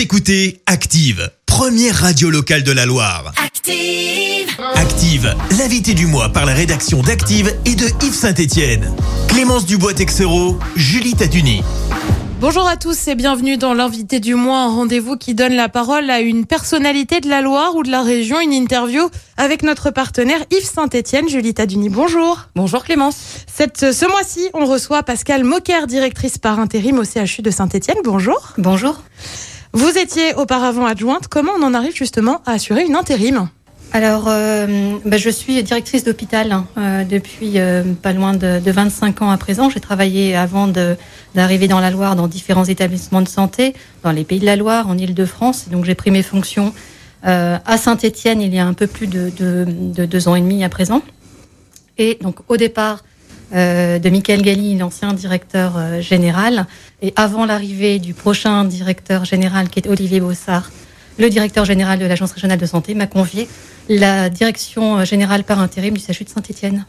Vous écoutez Active, première radio locale de la Loire. Active. Active, l'invité du mois par la rédaction d'Active et de Yves Saint-Étienne. Clémence Dubois-Texero, Julie Taduni. Bonjour à tous et bienvenue dans l'invité du mois, un rendez-vous qui donne la parole à une personnalité de la Loire ou de la région, une interview avec notre partenaire Yves Saint-Étienne. Julie Taduni, bonjour. Bonjour Clémence. Cette, ce mois-ci, on reçoit Pascal Moquer, directrice par intérim au CHU de Saint-Étienne. Bonjour. Bonjour. Vous étiez auparavant adjointe. Comment on en arrive justement à assurer une intérim Alors, euh, bah, je suis directrice d'hôpital hein, euh, depuis euh, pas loin de, de 25 ans à présent. J'ai travaillé avant d'arriver dans la Loire dans différents établissements de santé, dans les pays de la Loire, en Île-de-France. Donc, j'ai pris mes fonctions à Saint-Étienne il y a un peu plus de, de- de deux ans et demi à présent. Et donc, au départ de Michael Galli, l'ancien directeur euh, général, et avant l'arrivée du prochain directeur général, qui est Olivier Bossard, le directeur général de l'Agence régionale de santé, m'a confié la direction euh, générale par intérim du CHU de Saint-Étienne.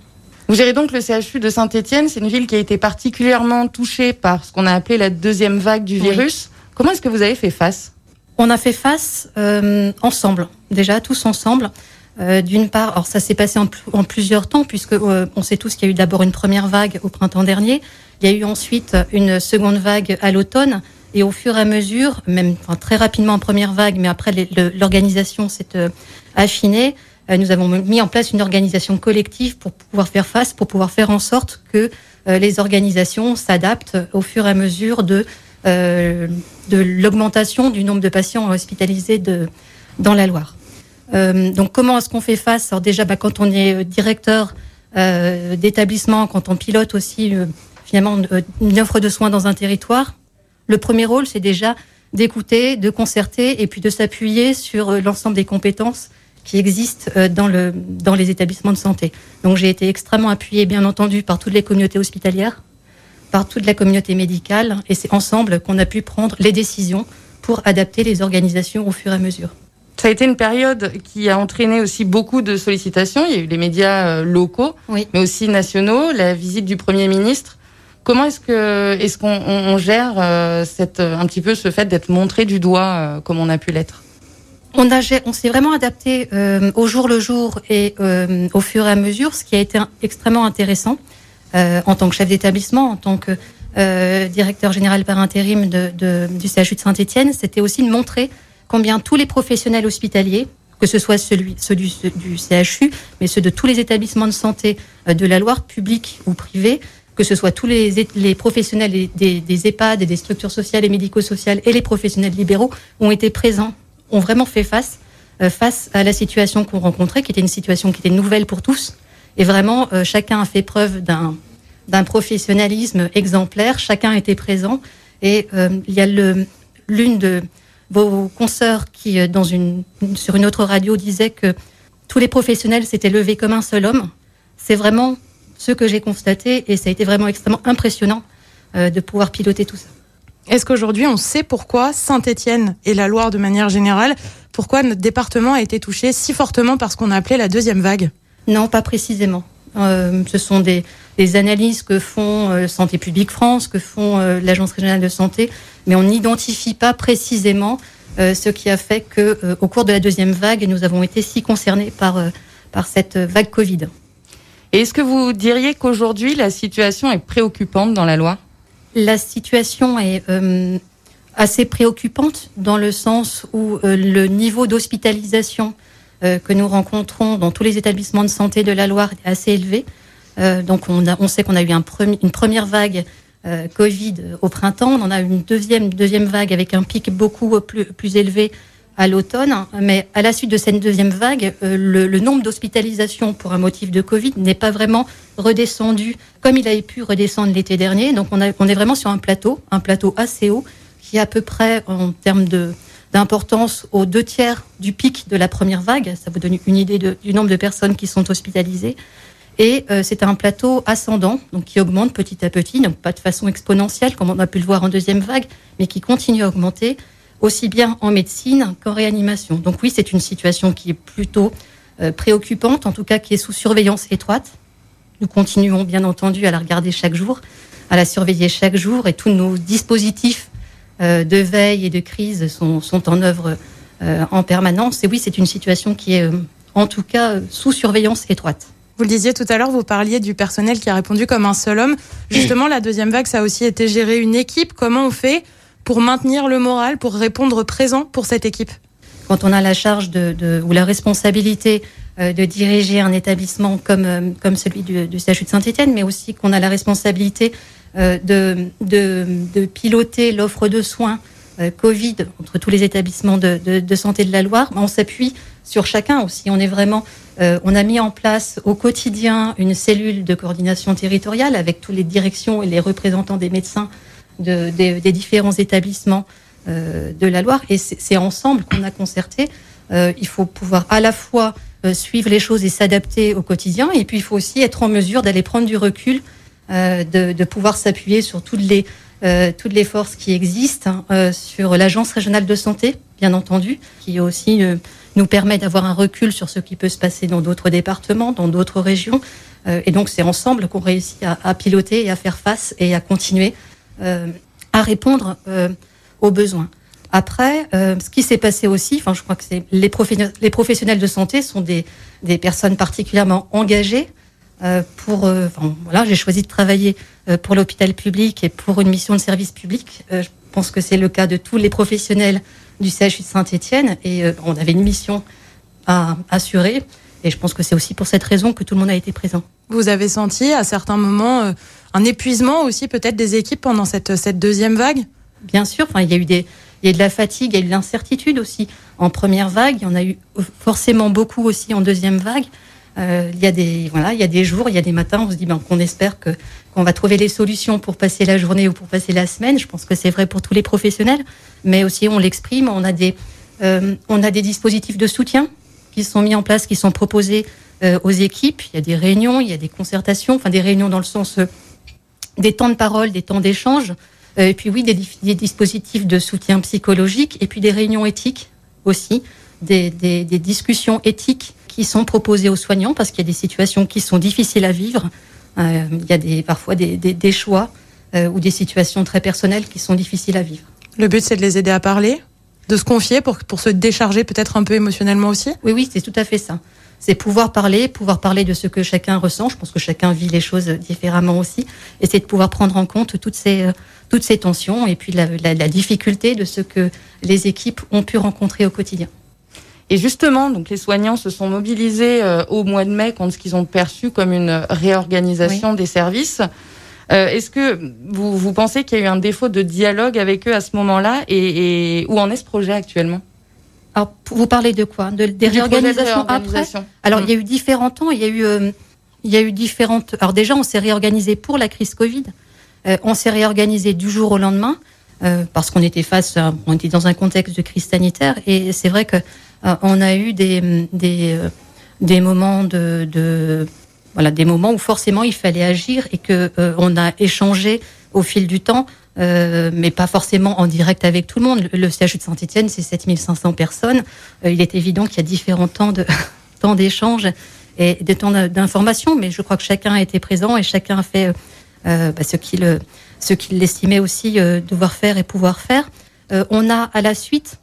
Vous gérez donc le CHU de Saint-Étienne. C'est une ville qui a été particulièrement touchée par ce qu'on a appelé la deuxième vague du Oui. virus. Comment est-ce que vous avez fait face? On a fait face euh, ensemble, déjà tous ensemble. Euh, D'une part, alors ça s'est passé en, pl- en plusieurs temps, puisque euh, on sait tous qu'il y a eu d'abord une première vague au printemps dernier. Il y a eu ensuite une seconde vague à l'automne. Et au fur et à mesure, même très rapidement en première vague, mais après l'organisation s'est euh, affinée, nous avons mis en place une organisation collective pour pouvoir faire face, pour pouvoir faire en sorte que les organisations s'adaptent au fur et à mesure de, l'augmentation du nombre de patients hospitalisés dans la Loire. Euh, donc comment est-ce qu'on fait face? Alors déjà, bah, quand on est euh, directeur euh, d'établissement, quand on pilote aussi finalement une offre de soins dans un territoire, le premier rôle, c'est déjà d'écouter, de concerter et puis de s'appuyer sur l'ensemble des compétences qui existent dans, dans les établissements de santé. Donc j'ai été extrêmement appuyée, bien entendu, par toutes les communautés hospitalières, par toute la communauté médicale, et c'est ensemble qu'on a pu prendre les décisions pour adapter les organisations au fur et à mesure. Ça a été une période qui a entraîné aussi beaucoup de sollicitations. Il y a eu les médias euh, locaux, Oui. mais aussi nationaux, la visite du Premier ministre. Comment est-ce que est-ce qu'on on- on gère euh, cette, euh, un petit peu ce fait d'être montré du doigt euh, comme on a pu l'être? On, a, gé- on s'est vraiment adapté euh, au jour le jour et au fur et à mesure, ce qui a été un- extrêmement intéressant en tant que chef d'établissement, en tant que directeur général par intérim de, de- du CHU de Saint-Étienne, c'était aussi de montrer combien tous les professionnels hospitaliers, que ce soit ceux du, CHU, mais ceux de tous les établissements de santé euh, de la Loire, publics ou privés, que ce soit tous les, professionnels des, EHPAD et des structures sociales et médico-sociales et les professionnels libéraux ont été présents, ont vraiment fait face euh, face à la situation qu'on rencontrait, qui était une situation qui était nouvelle pour tous. Et vraiment, euh, chacun a fait preuve d'un professionnalisme exemplaire. Chacun était présent. Et il y a l'une de vos consoeurs qui, euh, dans une, sur une autre radio, disait que tous les professionnels s'étaient levés comme un seul homme. C'est vraiment ce que j'ai constaté et ça a été vraiment extrêmement impressionnant euh, de pouvoir piloter tout ça. Est-ce qu'aujourd'hui on sait pourquoi Saint-Étienne et la Loire de manière générale, pourquoi notre département a été touché si fortement par ce qu'on a appelé la deuxième vague? Non, pas précisément. Euh, ce sont des, des analyses que font euh, Santé publique France, que font euh, l'Agence régionale de santé, mais on n'identifie pas précisément euh, ce qui a fait que, au cours de la deuxième vague, nous avons été si concernés par, par cette vague Covid. Et est-ce que vous diriez qu'aujourd'hui la situation est préoccupante dans la Loire La situation est euh, assez préoccupante dans le sens où euh, le niveau d'hospitalisation euh, que nous rencontrons dans tous les établissements de santé de la Loire est assez élevé. Euh, donc on, sait qu'on a eu une première vague euh, Covid au printemps, on en a eu une deuxième, deuxième vague avec un pic beaucoup plus, plus élevé à l'automne. Mais à la suite de cette deuxième vague, euh, le, nombre d'hospitalisations pour un motif de Covid n'est pas vraiment redescendu comme il avait pu redescendre l'été dernier. Donc on, est vraiment sur un plateau, un plateau assez haut, qui est à peu près en termes de d'importance aux deux tiers du pic de la première vague. Ça vous donne une idée du nombre de personnes qui sont hospitalisées. Et euh, c'est un plateau ascendant, donc qui augmente petit à petit, donc pas de façon exponentielle comme on a pu le voir en deuxième vague, mais qui continue à augmenter aussi bien en médecine qu'en réanimation. Donc oui, c'est une situation qui est plutôt euh, préoccupante, en tout cas qui est sous surveillance étroite. Nous continuons bien entendu à la regarder chaque jour, à la surveiller chaque jour, et tous nos dispositifs de veille et de crise sont en œuvre en permanence. Et oui, c'est une situation qui est en tout cas sous surveillance étroite. Vous le disiez tout à l'heure, vous parliez du personnel qui a répondu comme un seul homme. Justement, la deuxième vague, ça a aussi été gérer une équipe. Comment on fait pour maintenir le moral, pour répondre présent pour cette équipe? Quand on a la charge de, ou la responsabilité euh, de diriger un établissement comme, euh, comme celui du, du CHU de Saint-Etienne, mais aussi qu'on a la responsabilité euh, de, de, piloter l'offre de soins Covid entre tous les établissements de, santé de la Loire, on s'appuie sur chacun aussi. On est vraiment, on a mis en place au quotidien une cellule de coordination territoriale avec toutes les directions et les représentants des médecins des, différents établissements euh, de la Loire. Et c'est ensemble qu'on a concerté. Euh, il faut pouvoir à la fois euh, suivre les choses et s'adapter au quotidien, et puis il faut aussi être en mesure d'aller prendre du recul, de, pouvoir s'appuyer sur toutes les toutes les forces qui existent, hein, sur l'agence régionale de santé, bien entendu, qui aussi nous permet d'avoir un recul sur ce qui peut se passer dans d'autres départements, dans d'autres régions. et donc c'est ensemble qu'on réussit à, à, piloter et à faire face et à continuer euh, à répondre euh, aux besoins. Après, euh, ce qui s'est passé aussi, enfin, je crois que c'est les, les, professionnels de santé sont des, des personnes particulièrement engagées pour. Enfin, voilà, j'ai choisi de travailler pour l'hôpital public et pour une mission de service public. je pense que c'est le cas de tous les professionnels du CHU de Saint-Étienne et on avait une mission à assurer. Et je pense que c'est aussi pour cette raison que tout le monde a été présent. Vous avez senti à certains moments un épuisement aussi peut-être des équipes pendant cette, cette deuxième vague? Bien sûr, enfin, il y a eu des, il y a eu de la fatigue, il y a eu de l'incertitude aussi. En première vague, il y en a eu forcément beaucoup aussi en deuxième vague. Euh, il y a des voilà, il y a des jours, il y a des matins, on se dit ben, qu'on espère que qu'on va trouver les solutions pour passer la journée ou pour passer la semaine. Je pense que c'est vrai pour tous les professionnels, mais aussi on l'exprime. On a des euh, on a des dispositifs de soutien qui sont mis en place, qui sont proposés euh, aux équipes. Il y a des réunions, il y a des concertations, enfin des réunions dans le sens des temps de parole, des temps d'échange, et puis oui, des, dispositifs de soutien psychologique, et puis des réunions éthiques aussi, des, discussions éthiques qui sont proposées aux soignants, parce qu'il y a des situations qui sont difficiles à vivre. Euh, il y a des, parfois des, choix euh, ou des situations très personnelles qui sont difficiles à vivre. Le but, c'est de les aider à parler, de se confier pour, pour se décharger peut-être un peu émotionnellement aussi? Oui, oui, c'est tout à fait ça c'est pouvoir parler, pouvoir parler de ce que chacun ressent. Je pense que chacun vit les choses différemment aussi, et c'est de pouvoir prendre en compte toutes ces euh, toutes ces tensions et puis la, difficulté de ce que les équipes ont pu rencontrer au quotidien. Et justement, donc les soignants se sont mobilisés euh, au mois de mai contre ce qu'ils ont perçu comme une réorganisation des services. Euh, est-ce que vous, vous pensez qu'il y a eu un défaut de dialogue avec eux à ce moment-là et, et où en est ce projet actuellement? Alors, vous parlez de quoi? De, Des réorganisations après? Alors, il y a eu différents temps. Il y a eu, euh, il y a eu différentes. Alors déjà, on s'est réorganisé pour la crise Covid. Euh, on s'est réorganisé du jour au lendemain euh, parce qu'on était face, on était dans un contexte de crise sanitaire. Et c'est vrai que on a eu des des, des moments de, de, voilà des moments où forcément il fallait agir et que on a échangé au fil du temps euh, mais pas forcément en direct avec tout le monde. Le CHU de Saint-Etienne, c'est 7500 personnes. Euh, il est évident qu'il y a différents temps de temps d'échange et des temps d'information, mais je crois que chacun a été présent et chacun a fait euh, bah, ce qu'il ce qu'il estimait aussi devoir faire et pouvoir faire. on a à la suite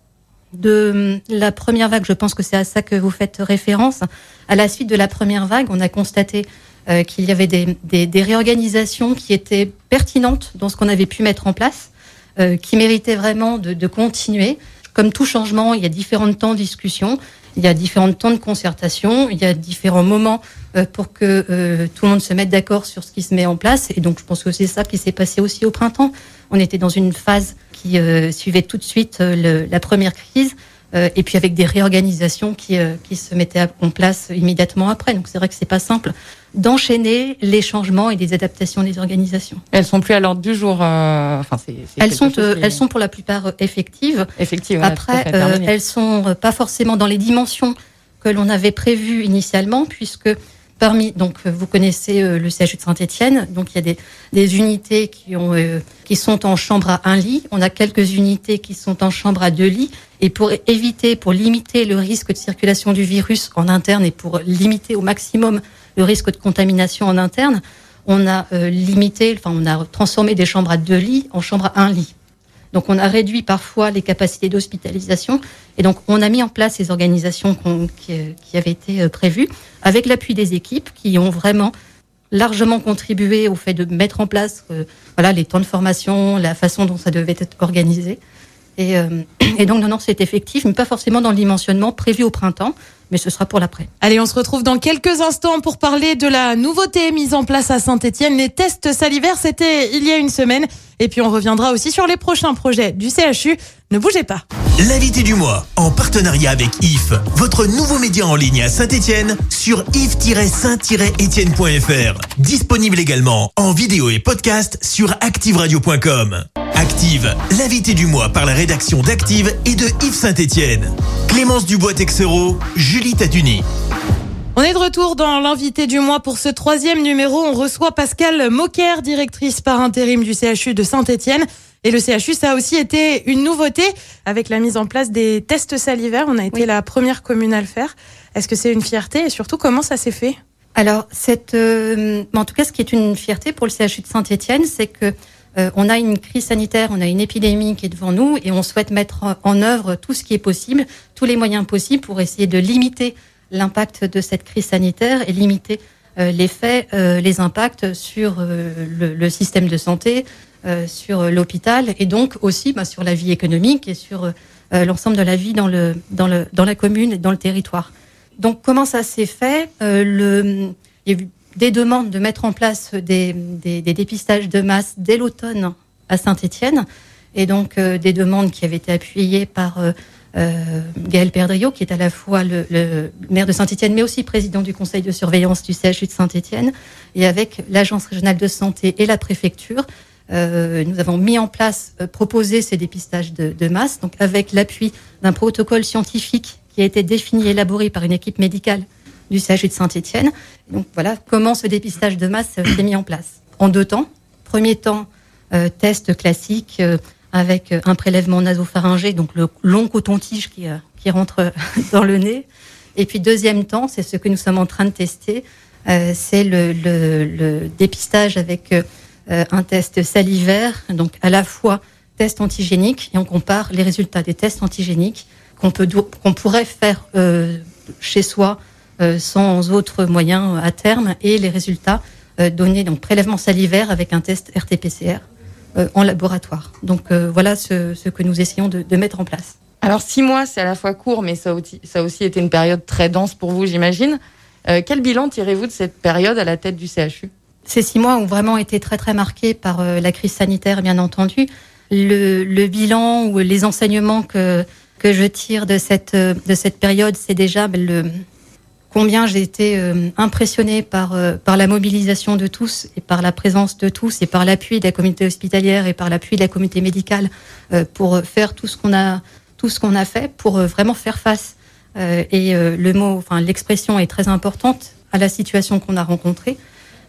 de la première vague, je pense que c'est à ça que vous faites référence. À la suite de la première vague, on a constaté euh, qu'il y avait des, réorganisations qui étaient pertinentes dans ce qu'on avait pu mettre en place, euh, qui méritaient vraiment de, continuer. Comme tout changement, il y a différents temps de discussion, il y a différents temps de concertation, il y a différents moments euh, pour que euh, tout le monde se mette d'accord sur ce qui se met en place. Et donc, je pense que c'est ça qui s'est passé aussi au printemps. On était dans une phase qui euh, suivait tout de suite la première crise. Et puis avec des réorganisations qui, qui se mettaient en place immédiatement après. Donc c'est vrai que c'est pas simple d'enchaîner les changements et des adaptations des organisations. Elles sont plus à l'ordre du jour. Euh, enfin, c'est, elles sont, euh, elles sont pour la plupart euh, effectives. Effectives. Après, elles sont pas forcément dans les dimensions que l'on avait prévues initialement, puisque parmi donc vous connaissez le CHU de Saint-Étienne, donc il y a des, unités qui ont qui sont en chambre à un lit. On a quelques unités qui sont en chambre à deux lits. Et pour éviter, pour limiter le risque de circulation du virus en interne et pour limiter au maximum le risque de contamination en interne, on a euh, limité, enfin on a transformé des chambres à deux lits en chambres à un lit. Donc on a réduit parfois les capacités d'hospitalisation et donc on a mis en place ces organisations qui, qui, avaient été prévues avec l'appui des équipes qui ont vraiment largement contribué au fait de mettre en place voilà les temps de formation, la façon dont ça devait être organisé. Et, et donc non, non, c'est effectif, mais pas forcément dans le dimensionnement prévu au printemps mais ce sera pour l'après. Allez, on se retrouve dans quelques instants pour parler de la nouveauté mise en place à Saint-Etienne. Les tests salivaires, c'était il y a une semaine. Et puis on reviendra aussi sur les prochains projets du CHU. Ne bougez pas. L'invité du mois, en partenariat avec IF, votre nouveau média en ligne à Saint-Etienne, sur if-saint-etienne.fr. Disponible également en vidéo et podcast sur activeradio.com. Active, l'invité du mois par la rédaction d'Active et de Yves Saint-Etienne. Clémence Dubois-Texero, Julie Taduni. On est de retour dans l'invité du mois pour ce troisième numéro. On reçoit Pascal Moquer, directrice par intérim du CHU de Saint-Etienne. Et le CHU, ça a aussi été une nouveauté avec la mise en place des tests salivaires. On a été la première commune à le faire. Est-ce que c'est une fierté et surtout comment ça s'est fait? Alors, cette, euh, en tout cas, ce qui est une fierté pour le CHU de Saint-Etienne, c'est que euh, on a une crise sanitaire, on a une épidémie qui est devant nous et on souhaite mettre en œuvre tout ce qui est possible, tous les moyens possibles pour essayer de limiter l'impact de cette crise sanitaire et limiter euh, les faits, euh, les impacts sur le, système de santé, sur l'hôpital et donc aussi bah, sur la vie économique et sur l'ensemble de la vie dans, le, le, la commune et dans le territoire. Donc comment ça s'est fait le, Il y a eu des demandes de mettre en place des, dépistages de masse dès l'automne à Saint-Étienne, et donc euh, des demandes qui avaient été appuyées par euh, euh, Gaël Perdriot, qui est à la fois le, maire de Saint-Étienne, mais aussi président du conseil de surveillance du CHU de Saint-Étienne, et avec l'agence régionale de santé et la préfecture. Nous avons mis en place, proposé ces dépistages de, masse, donc avec l'appui d'un protocole scientifique qui a été défini et élaboré par une équipe médicale du CHU de Saint-Étienne. Donc voilà comment ce dépistage de masse s'est mis en place. En deux temps. Premier temps, euh, test classique euh, avec un prélèvement nasopharyngé, donc le long coton-tige qui, euh, rentre dans le nez. Et puis deuxième temps, c'est ce que nous sommes en train de tester, c'est le, dépistage avec un test salivaire, donc à la fois test antigénique, et on compare les résultats des tests antigéniques qu'on pourrait faire chez soi euh, sans autres moyens à terme et les résultats euh, donnés donc prélèvement salivaire avec un test RT-PCR euh, en laboratoire. Donc voilà ce, que nous essayons de, de, mettre en place. Alors six mois, c'est à la fois court, mais ça, ça a aussi été une période très dense pour vous, j'imagine. quel bilan tirez-vous de cette période à la tête du CHU Ces six mois ont vraiment été très très marqués par la crise sanitaire, bien entendu. Le, bilan ou les enseignements que que je tire de cette de cette période, c'est déjà ben, combien j'ai été euh, impressionnée par, euh, par la mobilisation de tous et par la présence de tous et par l'appui de la communauté hospitalière et par l'appui de la communauté médicale euh, pour faire tout ce qu'on a, tout ce qu'on a fait pour vraiment faire face. et le mot, enfin l'expression est très importante à la situation qu'on a rencontrée.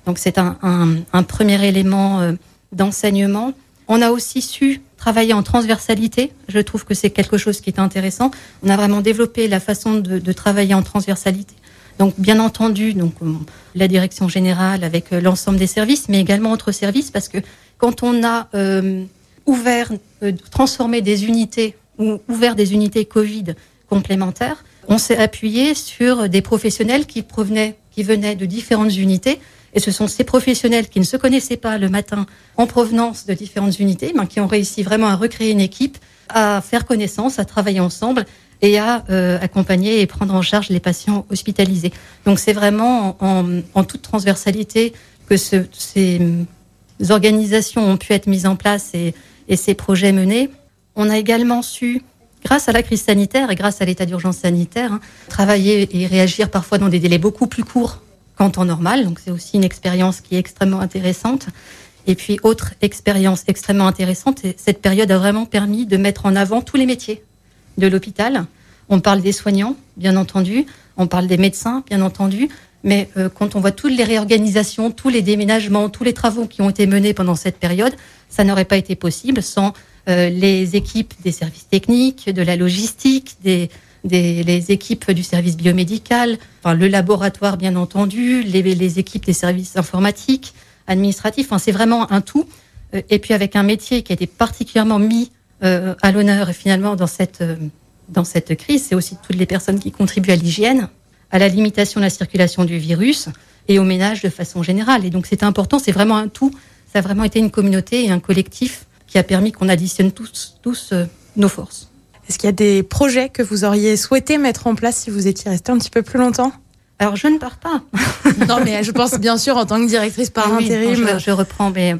Donc c'est un, premier élément d'enseignement. On a aussi su travailler en transversalité. Je trouve que c'est quelque chose qui est intéressant. On a vraiment développé la façon de, travailler en transversalité donc, bien entendu, donc euh, la direction générale avec euh, l'ensemble des services, mais également autres services, parce que quand on a euh, ouvert, transformé des unités ou ouvert des unités Covid complémentaires, on s'est appuyé sur des professionnels qui provenaient, qui venaient de différentes unités. Et ce sont ces professionnels qui ne se connaissaient pas le matin en provenance de différentes unités, mais qui ont réussi vraiment à recréer une équipe, à faire connaissance, à travailler ensemble et à euh, accompagner et prendre en charge les patients hospitalisés. Donc c'est vraiment en, toute transversalité que ce, ces organisations ont pu être mises en place et, et ces projets menés. On a également su grâce à la crise sanitaire et grâce à l'état d'urgence sanitaire, hein, travailler et réagir parfois dans des délais beaucoup plus courts qu'en temps normal. Donc c'est aussi une expérience qui est extrêmement intéressante. Et puis autre expérience extrêmement intéressante, cette période a vraiment permis de mettre en avant tous les métiers de l'hôpital. On parle des soignants, bien entendu, on parle des médecins, bien entendu, mais euh, quand on voit toutes les réorganisations, tous les déménagements, tous les travaux qui ont été menés pendant cette période, ça n'aurait pas été possible sans euh, les équipes des services techniques, de la logistique, des, des les équipes du service biomédical, le laboratoire bien entendu, les, équipes des services informatiques, administratifs. Enfin, c'est vraiment un tout. Euh, et puis avec un métier qui a été particulièrement mis euh, à l'honneur finalement dans cette, euh, dans cette crise, c'est aussi toutes les personnes qui contribuent à l'hygiène, à la limitation de la circulation du virus et au ménage de façon générale. Et donc c'est important, c'est vraiment un tout. Ça a vraiment été une communauté et un collectif qui a permis qu'on additionne tous, tous nos forces. Est-ce qu'il y a des projets que vous auriez souhaité mettre en place si vous étiez resté un petit peu plus longtemps? Alors je ne pars pas. Non, mais je pense bien sûr en tant que directrice par Oui, intérim. je, je reprends mes,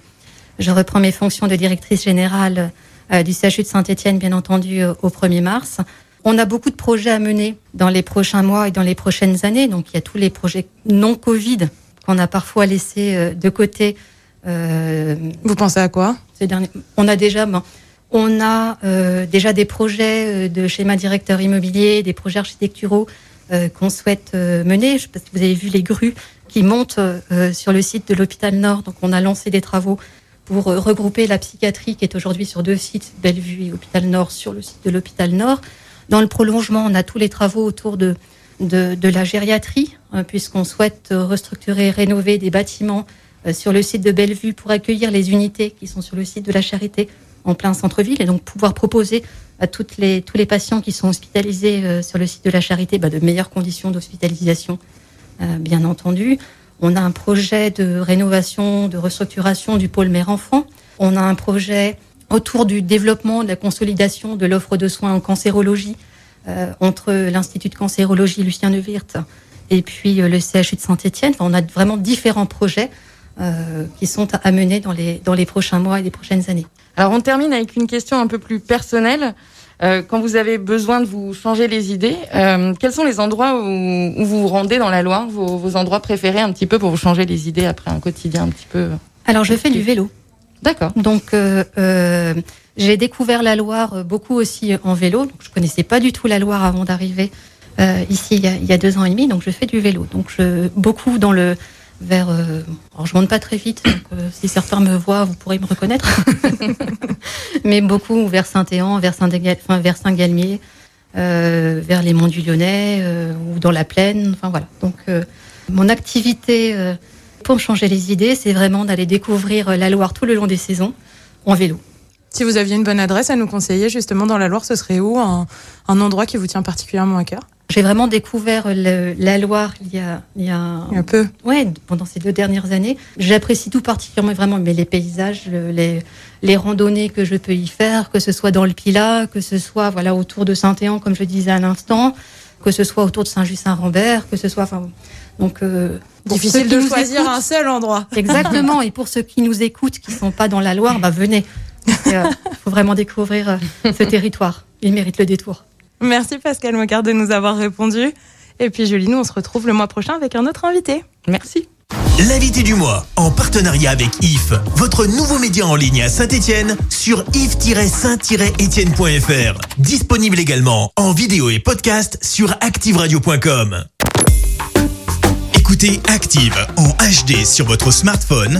je reprends mes fonctions de directrice générale euh, du CHU de Saint-Étienne, bien entendu, euh, au 1er mars. On a beaucoup de projets à mener dans les prochains mois et dans les prochaines années. Donc, il y a tous les projets non Covid qu'on a parfois laissés euh, de côté. Vous pensez à quoi? ces derniers. On a déjà, on a euh, déjà des projets euh, de schéma directeur immobilier, des projets architecturaux euh, qu'on souhaite mener. Je si vous avez vu les grues qui montent sur le site de l'hôpital Nord. Donc, on a lancé des travaux pour regrouper la psychiatrie qui est aujourd'hui sur deux sites, Bellevue et Hôpital Nord, sur le site de l'hôpital Nord. Dans le prolongement, on a tous les travaux autour de, la gériatrie, hein, puisqu'on souhaite restructurer, rénover des bâtiments sur le site de Bellevue pour accueillir les unités qui sont sur le site de la Charité en plein centre-ville et donc pouvoir proposer à les, tous les patients qui sont hospitalisés euh, sur le site de la Charité bah, de meilleures conditions d'hospitalisation, euh, bien entendu. On a un projet de rénovation, de restructuration du pôle mère-enfant. On a un projet autour du développement, de la consolidation de l'offre de soins en cancérologie euh, entre l'Institut de cancérologie Lucien Neuwirth et puis le CHU de Saint-Étienne. Enfin, on a vraiment différents projets qui sont à mener dans les, dans les prochains mois et les prochaines années. Alors on termine avec une question un peu plus personnelle. Euh, quand vous avez besoin de vous changer les idées, euh, quels sont les endroits où, où vous vous rendez dans la Loire, vos, vos endroits préférés un petit peu pour vous changer les idées après un quotidien un petit peu Alors, je fais du vélo. D'accord. Donc, euh, j'ai découvert la Loire beaucoup aussi en vélo. Donc, je connaissais pas du tout la Loire avant d'arriver ici il y, a, il y a deux ans et demi. Donc, je fais du vélo. Donc, je, beaucoup dans le vers. Euh, alors, je monte pas très vite. Euh, si certains me voient, vous pourrez me reconnaître. Mais beaucoup vers Saint-Éan, vers Saint-Galmier, enfin, vers Saint-Galmier, euh, vers les monts du Lyonnais euh, ou dans la plaine. Enfin voilà. Donc, euh, mon activité pour changer les idées, c'est vraiment d'aller découvrir la Loire tout le long des saisons en vélo. Si vous aviez une bonne adresse à nous conseiller justement dans la Loire, ce serait où un, un endroit qui vous tient particulièrement à cœur? J'ai vraiment découvert le- la Loire il y a, il y a Un peu. ouais, pendant ces deux dernières années. J'apprécie tout particulièrement vraiment mais les paysages, le- les, les randonnées que je peux y faire, que ce soit dans le Pilat, que ce soit voilà autour de Saint-Éan comme je disais à l'instant, que ce soit autour de Saint-Just-Saint-Rambert, que ce soit enfin donc euh, Difficile de choisir écoutent- un seul endroit. Exactement. Et pour ceux qui nous écoutent, qui sont pas dans la Loire, bah venez. Il faut vraiment découvrir euh, ce territoire. Il mérite le détour. Merci Pascal Mocard de nous avoir répondu. Et puis Julie, nous on se retrouve le mois prochain avec un autre invité. Merci. L'invité du mois, en partenariat avec IF, votre nouveau média en ligne à Saint-Étienne sur if-saint-étienne.fr. Disponible également en vidéo et podcast sur activeradio.com. Écoutez Active en HD sur votre smartphone,